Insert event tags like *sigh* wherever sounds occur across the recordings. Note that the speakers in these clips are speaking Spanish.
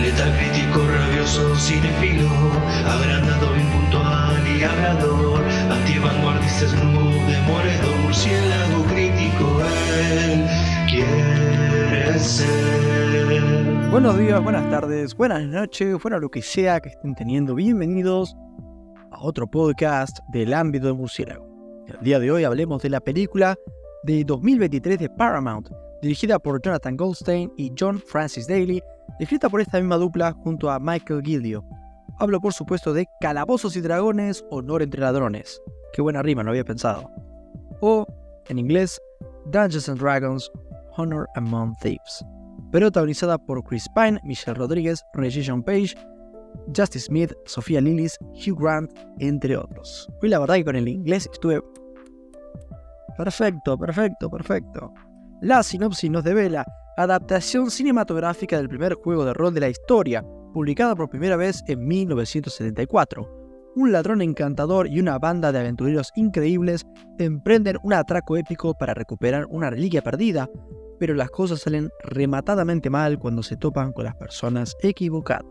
Letal crítico, rabioso, cinefilo, agrandado, impuntual y hablador, antivanguardista, snoop, demoledor, murciélago crítico, él quiere ser. Buenos días, buenas tardes, buenas noches, bueno lo que sea que estén teniendo, bienvenidos a otro podcast del ámbito de murciélago. El día de hoy hablemos de la película de 2023 de Paramount, dirigida por Jonathan Goldstein y John Francis Daly, escrita por esta misma dupla junto a Michael Gildio. Hablo por supuesto de Calabozos y Dragones, Honor entre Ladrones. Qué buena rima, no había pensado. O, en inglés, Dungeons and Dragons, Honor Among Thieves. Protagonizada por Chris Pine, Michelle Rodríguez, Reggie Page, Justice Smith, Sofía Lillis, Hugh Grant, entre otros. Hoy la verdad que con el inglés estuve... Perfecto, perfecto, perfecto. La sinopsis nos devela adaptación cinematográfica del primer juego de rol de la historia, publicada por primera vez en 1974. Un ladrón encantador y una banda de aventureros increíbles emprenden un atraco épico para recuperar una reliquia perdida, pero las cosas salen rematadamente mal cuando se topan con las personas equivocadas.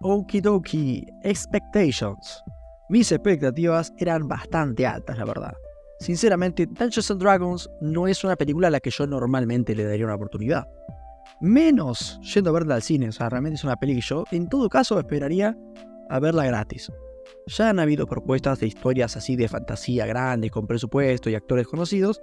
Okidoki Expectations. Mis expectativas eran bastante altas, la verdad. Sinceramente, Dungeons and Dragons no es una película a la que yo normalmente le daría una oportunidad. Menos yendo a verla al cine, o sea, realmente es una peli que yo en todo caso esperaría a verla gratis. Ya han habido propuestas de historias así de fantasía grande, con presupuesto y actores conocidos,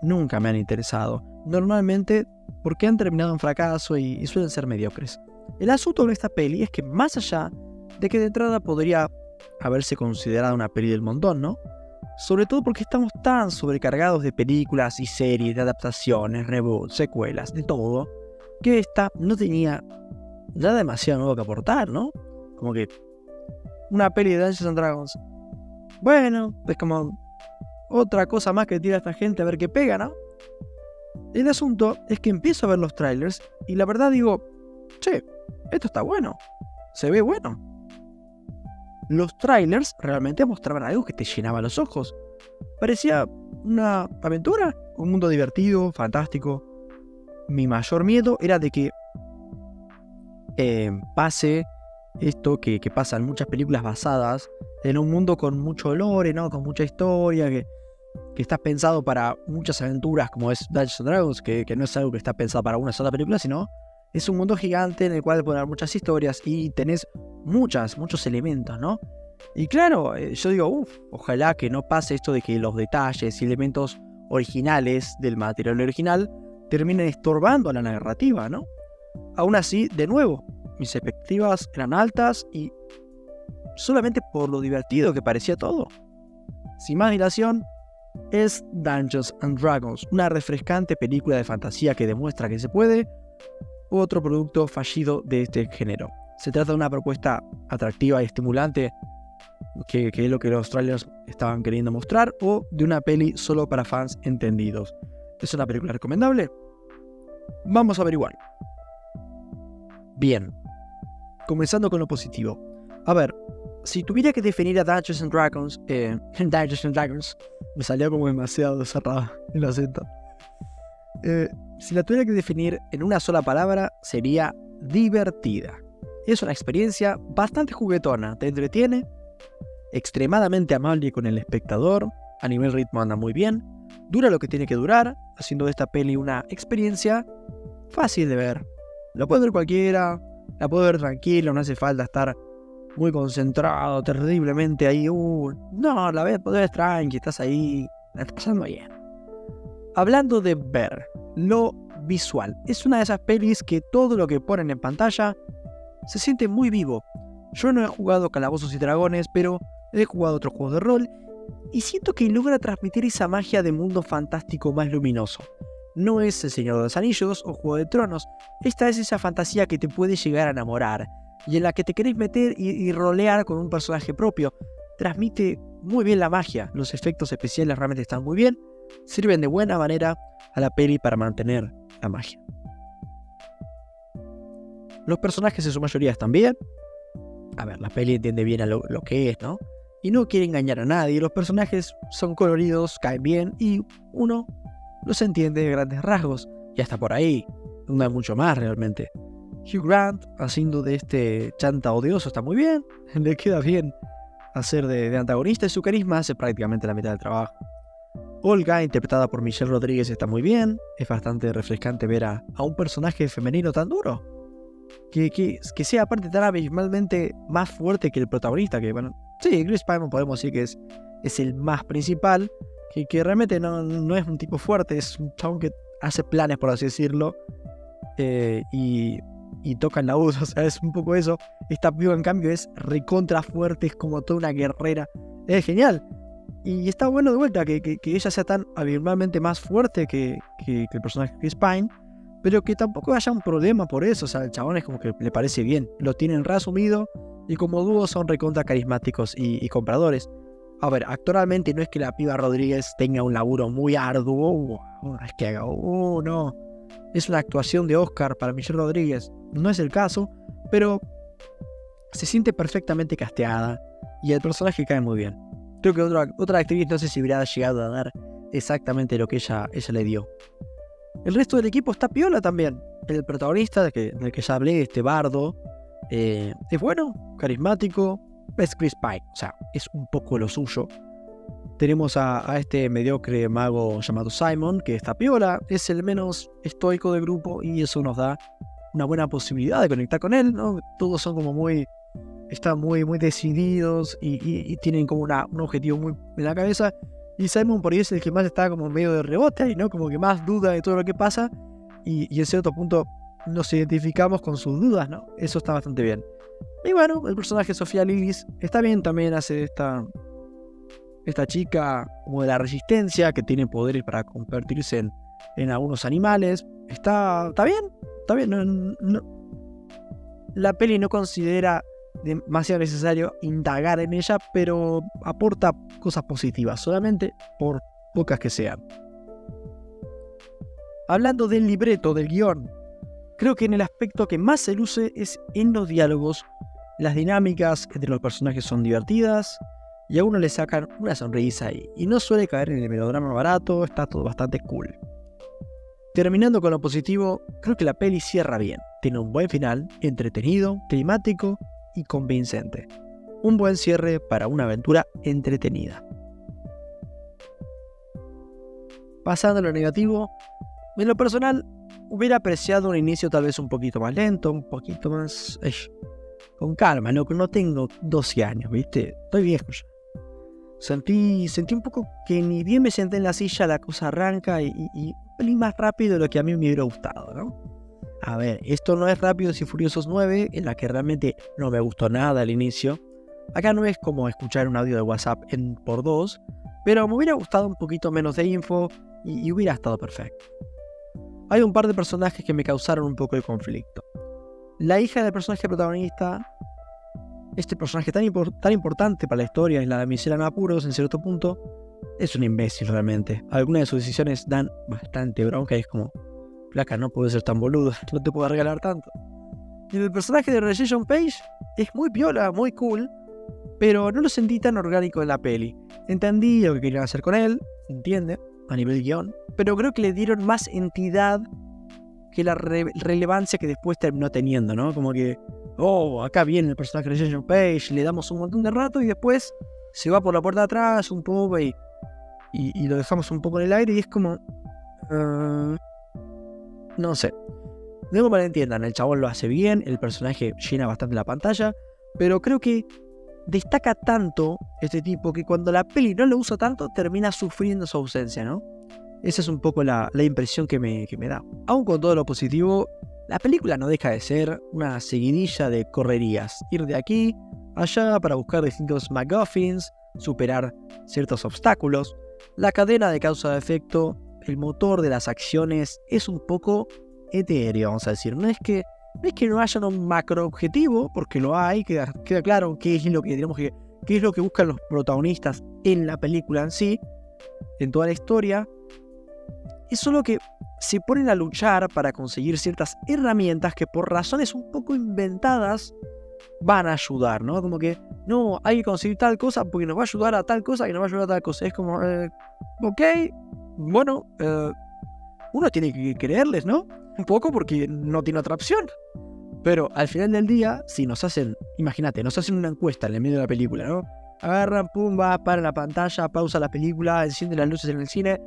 nunca me han interesado. Normalmente porque han terminado en fracaso y, y suelen ser mediocres. El asunto de esta peli es que más allá de que de entrada podría haberse considerado una peli del montón, ¿no? Sobre todo porque estamos tan sobrecargados de películas y series, de adaptaciones, reboots, secuelas, de todo, que esta no tenía ya demasiado nuevo que aportar, ¿no? Como que una peli de Dungeons and Dragons. Bueno, es como otra cosa más que tira esta gente a ver qué pega, ¿no? El asunto es que empiezo a ver los trailers y la verdad digo, che, esto está bueno, se ve bueno los trailers realmente mostraban algo que te llenaba los ojos. Parecía una aventura, un mundo divertido, fantástico. Mi mayor miedo era de que eh, pase esto que, pasa en muchas películas basadas en un mundo con mucho olor, ¿no? con mucha historia, que, que está pensado para muchas aventuras, como es Dungeons Dragons, que, que no es algo que está pensado para una sola película, sino es un mundo gigante en el cual haber muchas historias y tenés muchas, muchos elementos, ¿no? Y claro, eh, yo digo, uff, ojalá que no pase esto de que los detalles y elementos originales del material original terminen estorbando a la narrativa, ¿no? Aún así, de nuevo, mis expectativas eran altas y solamente por lo divertido que parecía todo. Sin más dilación, es Dungeons and Dragons, una refrescante película de fantasía que demuestra que se puede, otro producto fallido de este género. Se trata de una propuesta atractiva y estimulante, que, es lo que los trailers estaban queriendo mostrar, o de una peli solo para fans entendidos. ¿Es una película recomendable? Vamos a averiguar. Bien, comenzando con lo positivo. A ver, si tuviera que definir a Dungeons and Dragons, eh, *laughs* Dungeons and Dragons, me salió como demasiado cerrado el acento. Eh, si la tuviera que definir en una sola palabra, sería divertida. Es una experiencia bastante juguetona, te entretiene, extremadamente amable con el espectador, a nivel ritmo anda muy bien, dura lo que tiene que durar, haciendo de esta peli una experiencia fácil de ver. La puede ver cualquiera, la puede ver tranquilo, no hace falta estar muy concentrado, terriblemente ahí. Uh, no, la ves, ver tranqui, estás ahí, la estás pasando bien. Hablando de ver, lo visual. Es una de esas pelis que todo lo que ponen en pantalla se siente muy vivo. Yo no he jugado Calabozos y Dragones, pero he jugado otros juegos de rol y siento que logra transmitir esa magia de mundo fantástico más luminoso. No es El Señor de los Anillos o Juego de Tronos, esta es esa fantasía que te puede llegar a enamorar y en la que te querés meter y, y rolear con un personaje propio. Transmite muy bien la magia, los efectos especiales realmente están muy bien sirven de buena manera a la peli para mantener la magia. Los personajes en su mayoría están bien. A ver, la peli entiende bien a lo, que es, ¿no? Y no quiere engañar a nadie. Los personajes son coloridos, caen bien y uno los entiende de grandes rasgos. Y hasta por ahí. no hay mucho más realmente. Hugh Grant haciendo de este chanta odioso está muy bien, *laughs* le queda bien hacer de, antagonista y su carisma hace prácticamente la mitad del trabajo. Olga, interpretada por Michelle Rodríguez, está muy bien, es bastante refrescante ver a, un personaje femenino tan duro. Que, que, sea aparte tan abismalmente más fuerte que el protagonista, que bueno, sí, Chris Pine podemos decir que es, es el más principal, que, que realmente no, no es un tipo fuerte, es un chabón que hace planes, por así decirlo, eh, y y tocan la voz, o sea, es un poco eso. Esta piba, en cambio, es recontra fuerte, es como toda una guerrera. Es genial. Y está bueno de vuelta que, ella sea tan abismalmente más fuerte que, el personaje Chris Pine, pero que tampoco haya un problema por eso. O sea, el chabón es como que le parece bien. Lo tienen reasumido y como dúo son recontra carismáticos y, compradores. A ver, actualmente no es que la piba Rodríguez tenga un laburo muy arduo. es que haga, uh, no es una actuación de Oscar para Michelle Rodríguez. No es el caso, pero se siente perfectamente casteada y el personaje cae muy bien. Creo que otra, otra actriz no sé si hubiera llegado a dar exactamente lo que ella, ella le dio. El resto del equipo está piola también. El protagonista del que, ya hablé, este bardo, eh, es bueno, carismático, es Chris Pine, o sea, es un poco lo suyo. Tenemos a, este mediocre mago llamado Simon, que está piola, es el menos estoico del grupo y eso nos da una buena posibilidad de conectar con él, ¿no? Todos son como muy, están muy, muy decididos y, tienen como una, un objetivo muy en la cabeza. Y Simon por ahí es el que más está como medio de rebote y ¿no? Como que más duda de todo lo que pasa y, en cierto punto nos identificamos con sus dudas, ¿no? Eso está bastante bien. Y bueno, el personaje Sofía Lillis está bien, también hace esta, esta chica como de la resistencia, que tiene poderes para convertirse en, algunos animales. Está, está bien, está bien. la peli no considera demasiado necesario indagar en ella, pero aporta cosas positivas, solamente por pocas que sean. Hablando del libreto, del guion, creo que en el aspecto que más se luce es en los diálogos. Las dinámicas entre los personajes son divertidas, y a uno le sacan una sonrisa y, y no suele caer en el melodrama barato, está todo bastante cool. Terminando con lo positivo, creo que la peli cierra bien, tiene un buen final, entretenido, climático convincente. Un buen cierre para una aventura entretenida. Pasando a lo negativo, en lo personal hubiera apreciado un inicio tal vez un poquito más lento, un poquito más... con calma, no, no tengo 12 años, ¿viste? Estoy viejo ya. Sentí, sentí un poco que ni bien me senté en la silla, la cosa arranca y, y, más rápido de lo que a mí me hubiera gustado, ¿no? A ver, esto no es Rápidos y Furiosos 9, en la que realmente no me gustó nada al inicio. Acá no es como escuchar un audio de WhatsApp en por dos, pero me hubiera gustado un poquito menos de info y, hubiera estado perfecto. Hay un par de personajes que me causaron un poco de conflicto. La hija del personaje protagonista este personaje tan, tan importante para la historia es la de Michelle apuros en cierto punto, es un imbécil realmente. Algunas de sus decisiones dan bastante bronca y es como, placa, no puede ser tan boludo, no te puedo regalar tanto. Y el personaje de Regation Page es muy piola, muy cool, pero no lo sentí tan orgánico en la peli. Entendí lo que querían hacer con él, se entiende, a nivel guion, pero creo que le dieron más entidad que la relevancia que después terminó teniendo, ¿no? Como que oh, acá viene el personaje de Jason Page, le damos un montón de rato y después se va por la puerta de atrás un poco y, y, lo dejamos un poco en el aire y es como... Ah, no sé. Me malentiendan, el chabón lo hace bien, el personaje llena bastante la pantalla, pero creo que destaca tanto este tipo que cuando la peli no lo usa tanto termina sufriendo su ausencia, ¿no? Esa es un poco la, impresión que me, que me da. Aún con todo lo positivo, la película no deja de ser una seguidilla de correrías, ir de aquí allá para buscar distintos MacGuffins, superar ciertos obstáculos. La cadena de causa-efecto, el motor de las acciones es un poco etéreo, vamos a decir. No es que no, es que no haya un macro objetivo, porque lo hay, queda, queda claro qué es lo que tenemos que qué es lo que buscan los protagonistas en la película en sí, en toda la historia. Es solo que se ponen a luchar para conseguir ciertas herramientas que por razones un poco inventadas van a ayudar, ¿no? Como que, no, hay que conseguir tal cosa porque nos va a ayudar a tal cosa y nos va a ayudar a tal cosa. Es como, eh, ok, bueno, eh, uno tiene que creerles, ¿no? Un poco porque no tiene otra opción. Pero al final del día, si nos hacen, imagínate, nos hacen una encuesta en el medio de la película, ¿no? Agarran, pum, va, para la pantalla, pausa la película, enciende las luces en el cine.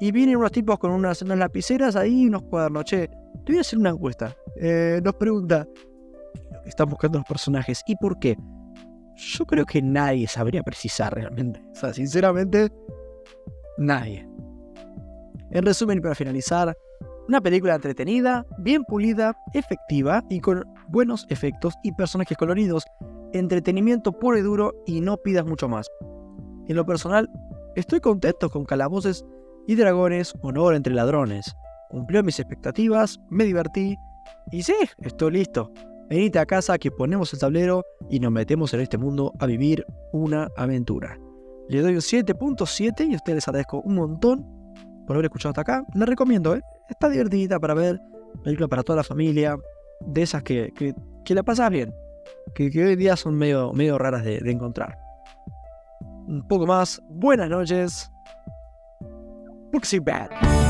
Y vienen unos tipos con unas, unas lapiceras ahí y unos cuadernos. Che, te voy a hacer una encuesta. Eh, nos pregunta, están buscando los personajes y por qué. Yo creo que nadie sabría precisar realmente. O sea, sinceramente, nadie. En resumen, para finalizar, una película entretenida, bien pulida, efectiva y con buenos efectos y personajes coloridos. Entretenimiento puro y duro y no pidas mucho más. En lo personal, estoy contento con Calabozos y Dragones, Honor entre Ladrones. Cumplió mis expectativas, me divertí y sí, estoy listo. Venite a casa que ponemos el tablero y nos metemos en este mundo a vivir una aventura. Le doy un 7.7 y a ustedes les agradezco un montón por haber escuchado hasta acá. Les recomiendo, ¿eh? está divertida para ver, película para toda la familia, de esas que, que, la pasas bien, que, hoy día son medio, medio raras de, encontrar. Un poco más, buenas noches. Booksy Bad.